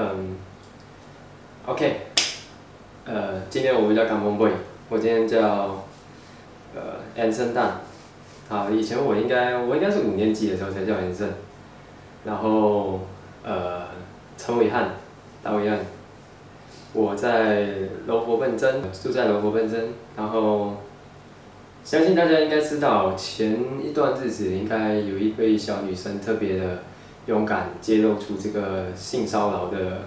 嗯，OK，呃，今天我比较刚崩溃，我今天叫呃 Anson Dan，好，以前我应该我应该是五年级的时候才叫 Anson，然后呃陈伟汉达伟汉，我在柔佛笨真住在柔佛笨真，然后相信大家应该知道前一段日子应该有一位小女生特别的。勇敢揭露出这个性骚扰的，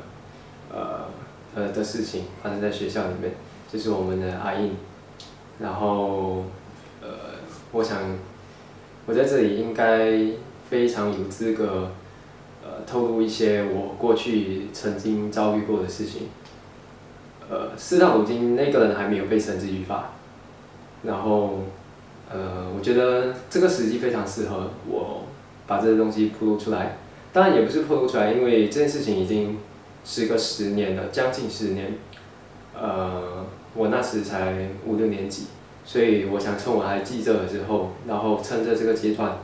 呃呃的事情发生在学校里面，就是我们的阿印，然后呃，我想我在这里应该非常有资格，呃，透露一些我过去曾经遭遇过的事情，呃，事到如今那个人还没有被绳之于法，然后呃，我觉得这个时机非常适合我把这些东西铺露出来。当然也不是透露出来，因为这件事情已经时隔十年了，将近十年。呃，我那时才五六年级，所以我想趁我还记着的时候，然后趁着这个阶段，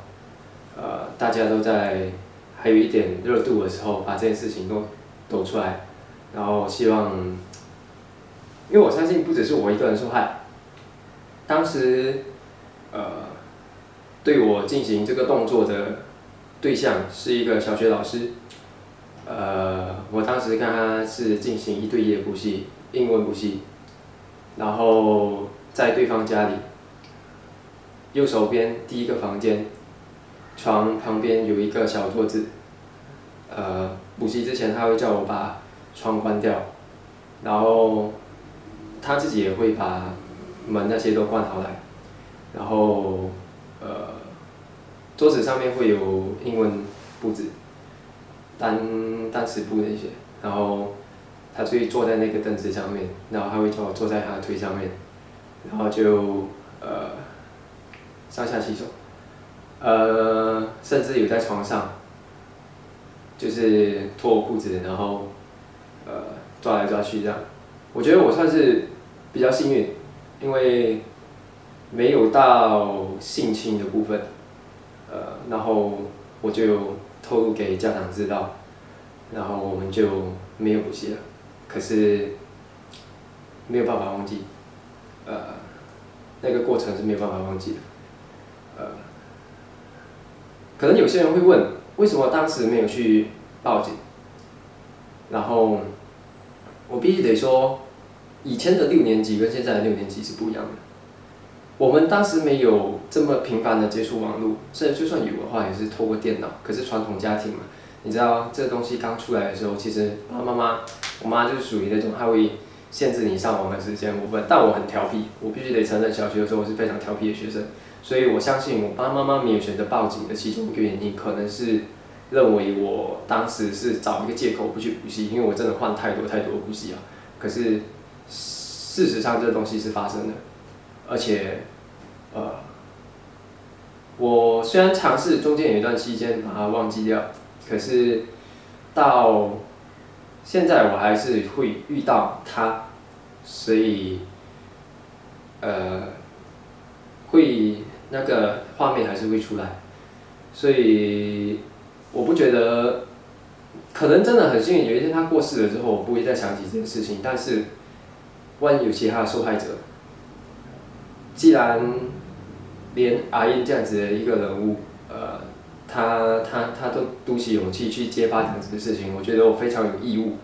呃，大家都在还有一点热度的时候，把这件事情都抖出来，然后希望，因为我相信不只是我一个人受害。当时，呃，对我进行这个动作的。对象是一个小学老师，呃，我当时跟他是进行一对一的补习，英文补习，然后在对方家里，右手边第一个房间，床旁边有一个小桌子，呃，补习之前他会叫我把窗关掉，然后他自己也会把门那些都关好来，然后呃。桌子上面会有英文布置，单单词布那些，然后他就会坐在那个凳子上面，然后他会叫我坐在他的腿上面，然后就呃上下其手，呃甚至有在床上，就是脱我裤子，然后呃抓来抓去这样，我觉得我算是比较幸运，因为没有到性侵的部分。呃，然后我就透露给家长知道，然后我们就没有补习了。可是没有办法忘记，呃，那个过程是没有办法忘记的。呃，可能有些人会问，为什么当时没有去报警？然后我必须得说，以前的六年级跟现在的六年级是不一样的。我们当时没有这么频繁的接触网络，甚至就算有的话，也是透过电脑。可是传统家庭嘛，你知道这东西刚出来的时候，其实爸爸妈妈，我妈就是属于那种，她会限制你上网的时间部分。但我很调皮，我必须得承认，小学的时候我是非常调皮的学生。所以我相信我爸爸妈妈没有选择报警的其中一个原因，可能是认为我当时是找一个借口不去补习，因为我真的换太多太多补习啊。可是事实上，这个东西是发生的。而且，呃，我虽然尝试中间有一段期间把它忘记掉，可是到现在我还是会遇到它，所以，呃，会那个画面还是会出来，所以我不觉得，可能真的很幸运，有一天他过世了之后，我不会再想起这件事情，但是，万一有其他的受害者。既然连阿英这样子的一个人物，呃，他他他都鼓起勇气去揭发这样子的事情，我觉得我非常有义务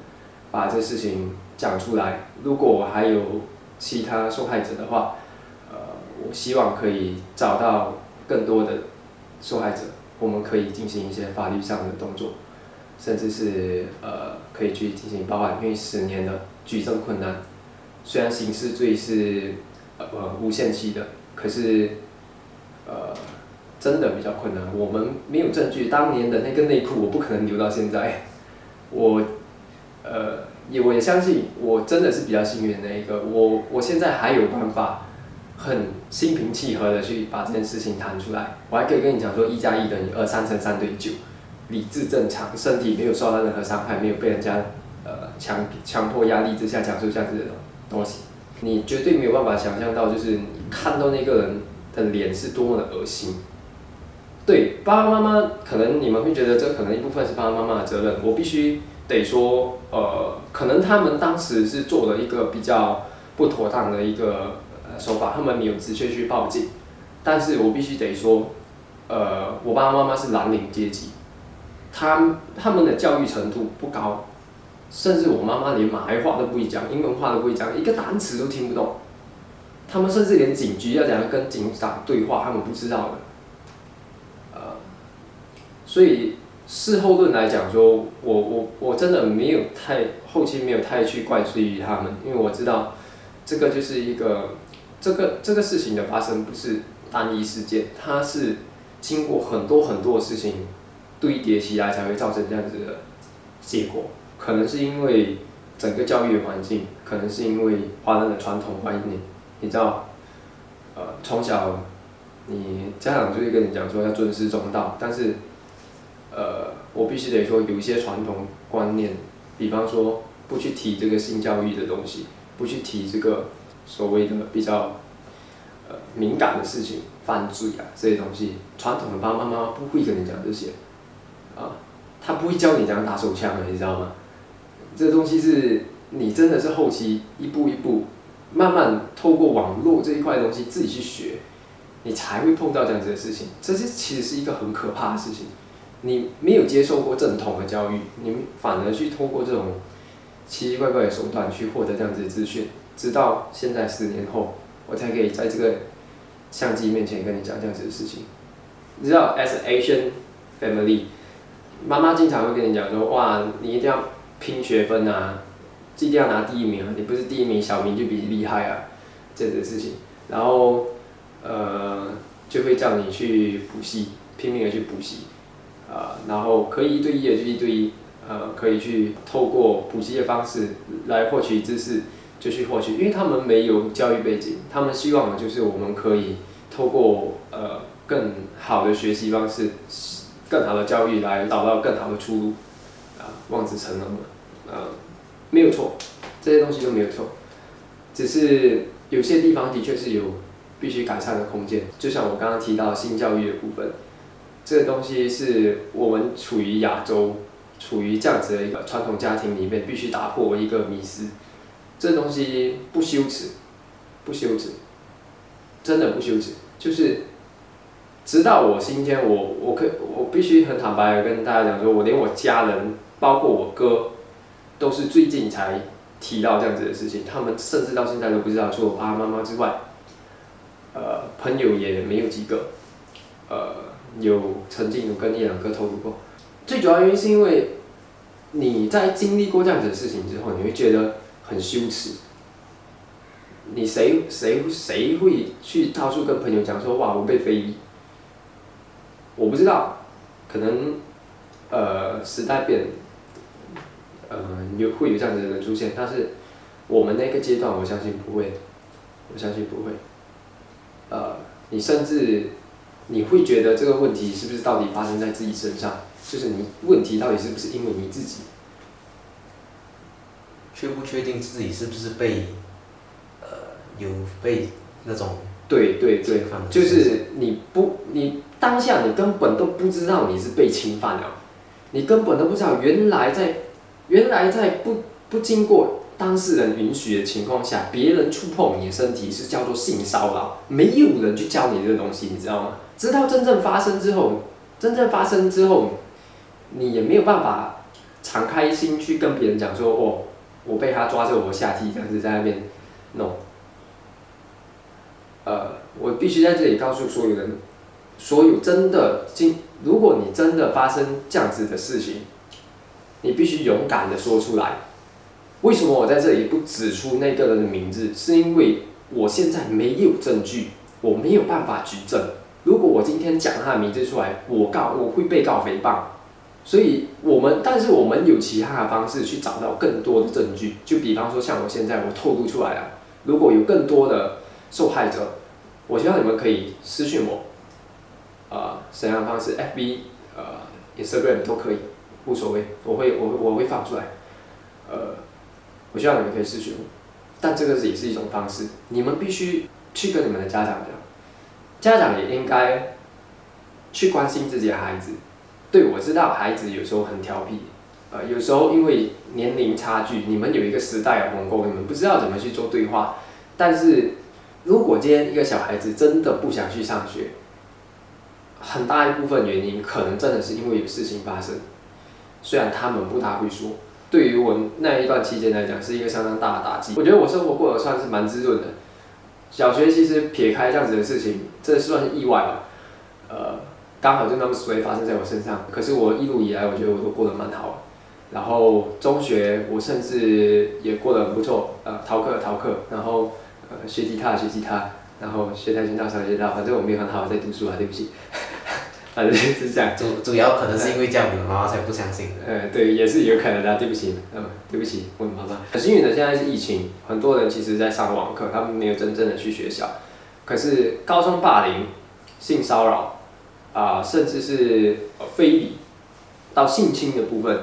把这事情讲出来。如果我还有其他受害者的话，呃，我希望可以找到更多的受害者，我们可以进行一些法律上的动作，甚至是呃可以去进行包案，因为十年的举证困难，虽然刑事罪是。呃，无限期的，可是，呃，真的比较困难。我们没有证据，当年的那个内裤我不可能留到现在。我，呃，也我也相信，我真的是比较幸运的那一个。我我现在还有办法，很心平气和的去把这件事情谈出来。我还可以跟你讲说，一加一等于二，三乘三等于九，理智正常，身体没有受到任何伤害，没有被人家呃强强迫压力之下讲出这样子的东西。你绝对没有办法想象到，就是你看到那个人的脸是多么的恶心，对爸爸妈妈，可能你们会觉得这可能一部分是爸爸妈妈的责任，我必须得说，呃，可能他们当时是做了一个比较不妥当的一个呃手法，他们没有直接去报警，但是我必须得说，呃，我爸爸妈妈是蓝领阶级，他他们的教育程度不高，甚至我妈妈连马来话都不会讲，英文话都不会讲，一个单词都听不懂，他们甚至连警局要怎样跟警长对话，他们不知道的。呃所以事后论来讲，说我我我真的没有太后期没有太去怪罪于他们，因为我知道这个就是一个这个这个事情的发生不是单一事件，它是经过很多很多事情堆叠起来才会造成这样子的结果。可能是因为整个教育环境，可能是因为华人的传统观念，你知道，呃，从小你家长就会跟你讲说要尊师重道，但是。呃，我必须得说，有一些传统观念，比方说不去提这个性教育的东西，不去提这个所谓的比较呃敏感的事情，犯罪啊这些东西，传统的爸爸妈妈不会跟你讲这些，啊，他不会教你怎样打手枪的，你知道吗？这个东西是你真的是后期一步一步慢慢透过网络这一块东西自己去学，你才会碰到这样子的事情，这是其实是一个很可怕的事情。你没有接受过正统的教育，你反而去通过这种奇奇怪怪的手段去获得这样子的资讯，直到现在十年后，我才可以在这个相机面前跟你讲这样子的事情。你知道，as Asian family，妈妈经常会跟你讲说，哇，你一定要拼学分啊，一定要拿第一名啊，你不是第一名，小名就比你厉害啊，这样子的事情。然后，呃，就会叫你去补习，拼命的去补习。呃，然后可以一对一的就一对一，呃，可以去透过补习的方式来获取知识，就去获取，因为他们没有教育背景，他们希望的就是我们可以透过呃更好的学习方式，更好的教育来找到更好的出路，啊，望子成龙嘛，呃，没有错，这些东西都没有错，只是有些地方的确是有必须改善的空间，就像我刚刚提到性教育的部分。这个东西是我们处于亚洲，处于这样子的一个传统家庭里面，必须打破一个迷思。这东西不羞耻，不羞耻，真的不羞耻。就是直到我今天，我我可我必须很坦白的跟大家讲说，我连我家人，包括我哥，都是最近才提到这样子的事情。他们甚至到现在都不知道，除了爸爸妈妈之外，呃，朋友也没有几个，呃。有曾经有跟一两个透露过，最主要原因是因为你在经历过这样子的事情之后，你会觉得很羞耻。你谁谁谁会去到处跟朋友讲说哇我被非议？我不知道，可能呃时代变了，呃有会有这样子的人出现，但是我们那个阶段我相信不会，我相信不会。呃，你甚至。你会觉得这个问题是不是到底发生在自己身上？就是你问题到底是不是因为你自己？确不确定自己是不是被，呃，有被那种？对对对，就是你不，你当下你根本都不知道你是被侵犯了，你根本都不知道原来在，原来在不不经过。当事人允许的情况下，别人触碰你的身体是叫做性骚扰，没有人去教你这个东西，你知道吗？直到真正发生之后，真正发生之后，你也没有办法敞开心去跟别人讲说，哦，我被他抓着我下体这样子在那边弄。呃，我必须在这里告诉所有人，所有真的经，如果你真的发生这样子的事情，你必须勇敢的说出来。为什么我在这里不指出那个人的名字？是因为我现在没有证据，我没有办法举证。如果我今天讲他的名字出来，我告我会被告诽谤。所以，我们但是我们有其他的方式去找到更多的证据。就比方说，像我现在我透露出来了，如果有更多的受害者，我希望你们可以私信我，啊，什么样的方式？FB、呃，Instagram 都可以，无所谓，我会我我会放出来，呃。我希望你们可以试学，但这个也是一种方式。你们必须去跟你们的家长讲，家长也应该去关心自己的孩子。对，我知道孩子有时候很调皮，呃，有时候因为年龄差距，你们有一个时代的鸿沟，你们不知道怎么去做对话。但是如果今天一个小孩子真的不想去上学，很大一部分原因可能真的是因为有事情发生，虽然他们不大会说。对于我那一段期间来讲，是一个相当大的打击。我觉得我生活过得算是蛮滋润的。小学其实撇开这样子的事情，这算是意外吧。呃，刚好就那么随发生在我身上。可是我一路以来，我觉得我都过得蛮好。然后中学我甚至也过得很不错。呃，逃课逃课，然后呃学吉他学吉他，然后学跆拳道学跆拳道，反正我没有很好在读书啊，对不起。反正是这样，主主要可能是因为这样，你妈妈才不相信。呃，对，也是有可能的，对不起，嗯，对不起，我妈妈。很幸运的，现在是疫情，很多人其实在上网课，他们没有真正的去学校。可是高中霸凌、性骚扰啊，甚至是非礼到性侵的部分，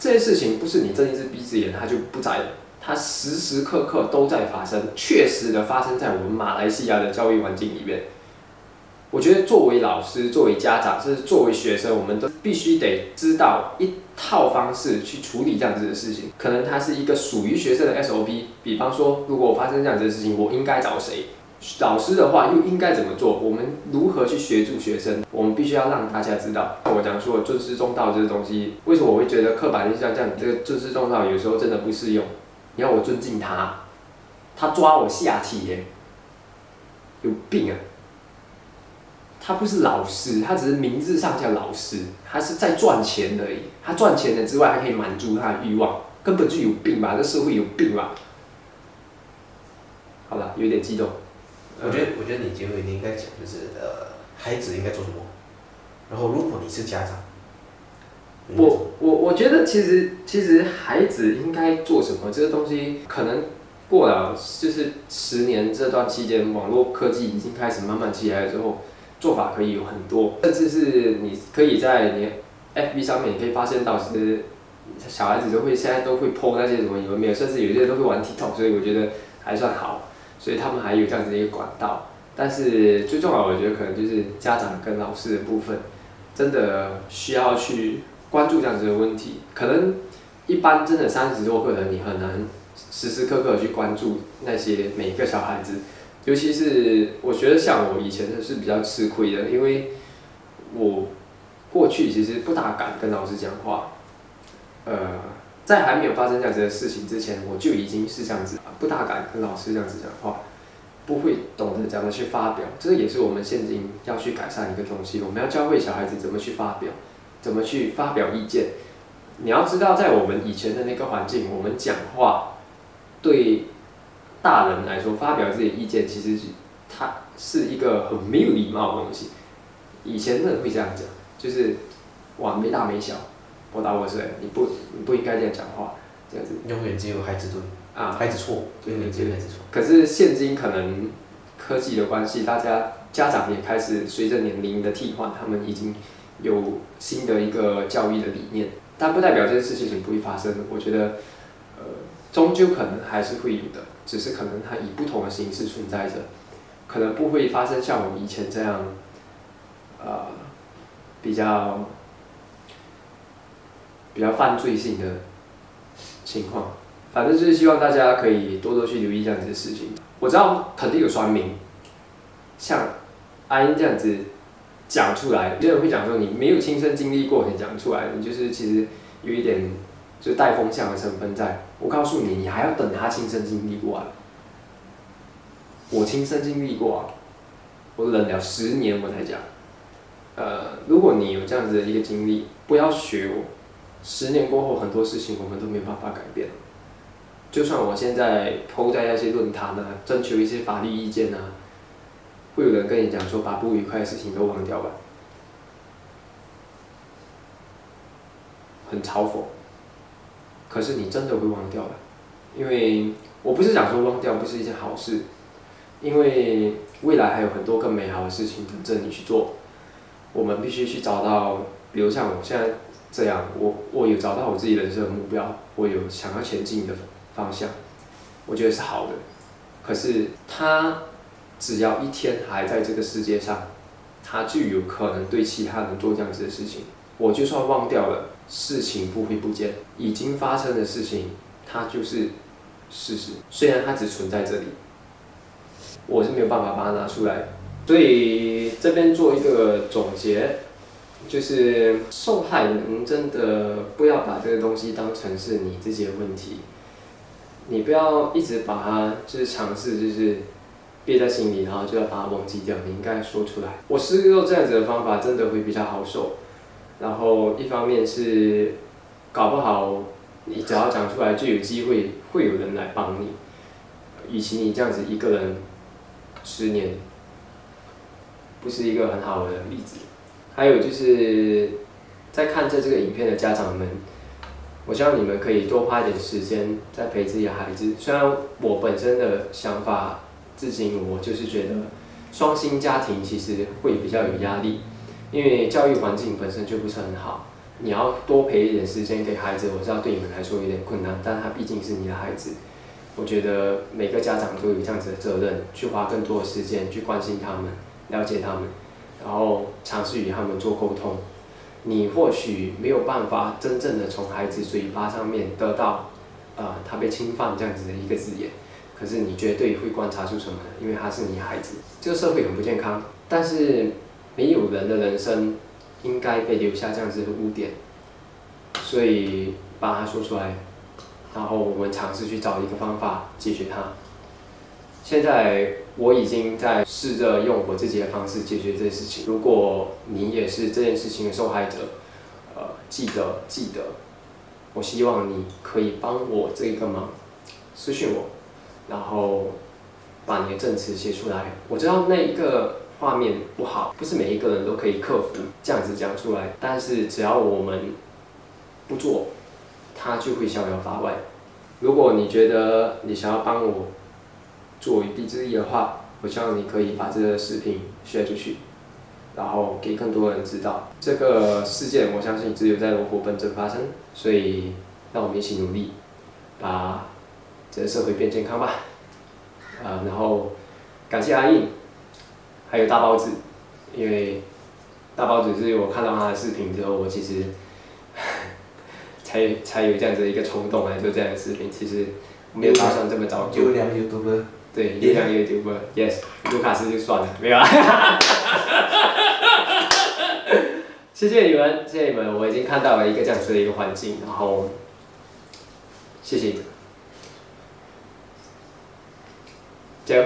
这些事情不是你睁一只闭只眼它就不在了，它时时刻刻都在发生，确实的发生在我们马来西亚的教育环境里面。我觉得作为老师、作为家长，甚至作为学生，我们都必须得知道一套方式去处理这样子的事情。可能它是一个属于学生的 SOP。比方说，如果发生这样子的事情，我应该找谁？老师的话又应该怎么做？我们如何去协助学生？我们必须要让大家知道。我讲说尊师重道这个东西，为什么我会觉得刻板印象这样？这个尊师重道有时候真的不适用。你要我尊敬他，他抓我下体耶，有病啊！他不是老师，他只是名字上叫老师，他是在赚钱而已。他赚钱的之外，还可以满足他的欲望，根本就有病吧？这社会有病吧？好了，有点激动。我觉得，我觉得你结尾你应该讲，就是呃，孩子应该做什么？然后，如果你是家长，我我我觉得其实其实孩子应该做什么？这个东西可能过了就是十年这段期间，网络科技已经开始慢慢起来之后。做法可以有很多，甚至是你可以在你 FB 上面，你可以发现到是小孩子都会现在都会 po 那些什么有没有，甚至有些人都会玩 TikTok，所以我觉得还算好，所以他们还有这样子的一个管道。但是最重要，我觉得可能就是家长跟老师的部分，真的需要去关注这样子的问题。可能一般真的三十多个人，你很难时时刻刻去关注那些每一个小孩子。尤其是我觉得像我以前的是比较吃亏的，因为我过去其实不大敢跟老师讲话，呃，在还没有发生这样子的事情之前，我就已经是这样子，不大敢跟老师这样子讲话，不会懂得怎么去发表，这也是我们现今要去改善一个东西，我们要教会小孩子怎么去发表，怎么去发表意见。你要知道，在我们以前的那个环境，我们讲话对。大人来说，发表自己的意见，其实是他是一个很没有礼貌的东西。以前的人会这样讲，就是哇没大没小，我大我岁，你不你不应该这样讲话，这样子。永远只有孩子对啊，孩子错，永远只有孩子错。可是现今可能科技的关系，大家家长也开始随着年龄的替换，他们已经有新的一个教育的理念，但不代表这件事情不会发生。我觉得，呃，终究可能还是会有的。只是可能它以不同的形式存在着，可能不会发生像我们以前这样，呃，比较比较犯罪性的情况。反正就是希望大家可以多多去留意这样子的事情。我知道肯定有酸民，像阿英这样子讲出来，有人会讲说你没有亲身经历过，你讲出来，你就是其实有一点。就带风向的成分在，我告诉你，你还要等他亲身经历过啊。我亲身经历过啊，我忍了十年我才讲。呃，如果你有这样子的一个经历，不要学我。十年过后，很多事情我们都没办法改变。就算我现在抛在那些论坛啊，征求一些法律意见啊，会有人跟你讲说，把不愉快的事情都忘掉吧。很嘲讽。可是你真的会忘掉的，因为我不是想说忘掉不是一件好事，因为未来还有很多更美好的事情等着你去做。我们必须去找到，比如像我现在这样，我我有找到我自己人生的目标，我有想要前进的方向，我觉得是好的。可是他只要一天还在这个世界上，他就有可能对其他人做这样子的事情。我就算忘掉了，事情不会不见，已经发生的事情，它就是事实。虽然它只存在这里，我是没有办法把它拿出来。所以这边做一个总结，就是受害人真的不要把这个东西当成是你自己的问题，你不要一直把它就是尝试就是憋在心里，然后就要把它忘记掉。你应该说出来。我试过这样子的方法，真的会比较好受。然后一方面是搞不好你只要讲出来，就有机会会有人来帮你，与其你这样子一个人十年，不是一个很好的例子。还有就是在看这这个影片的家长们，我希望你们可以多花一点时间在陪自己的孩子。虽然我本身的想法，至今我就是觉得双薪家庭其实会比较有压力。因为教育环境本身就不是很好，你要多陪一点时间给孩子，我知道对你们来说有点困难，但他毕竟是你的孩子，我觉得每个家长都有这样子的责任，去花更多的时间去关心他们，了解他们，然后尝试与他们做沟通。你或许没有办法真正的从孩子嘴巴上面得到，呃，他被侵犯这样子的一个字眼，可是你绝对会观察出什么？因为他是你孩子，这个社会很不健康，但是。没有人的人生应该被留下这样子的污点，所以把它说出来，然后我们尝试去找一个方法解决它。现在我已经在试着用我自己的方式解决这件事情。如果你也是这件事情的受害者，呃，记得记得，我希望你可以帮我这个忙，私信我，然后把你的证词写出来。我知道那一个。画面不好，不是每一个人都可以克服这样子讲出来。但是只要我们不做，它就会逍遥法外。如果你觉得你想要帮我做一臂之力的话，我希望你可以把这个视频 share 出去，然后给更多人知道这个事件。我相信只有在龙湖本镇发生，所以让我们一起努力，把这个社会变健康吧。啊，然后感谢阿印。还有大包子，因为大包子是我看到他的视频之后，我其实 才才有这样子一个冲动来做这样的视频。其实没有打算这么早做。优良 YouTuber。对，优良 YouTuber，Yes，卢卡斯就算了，没有啊。谢谢你们，谢谢你们，我已经看到了一个这样子的一个环境，然后谢谢你们，加油。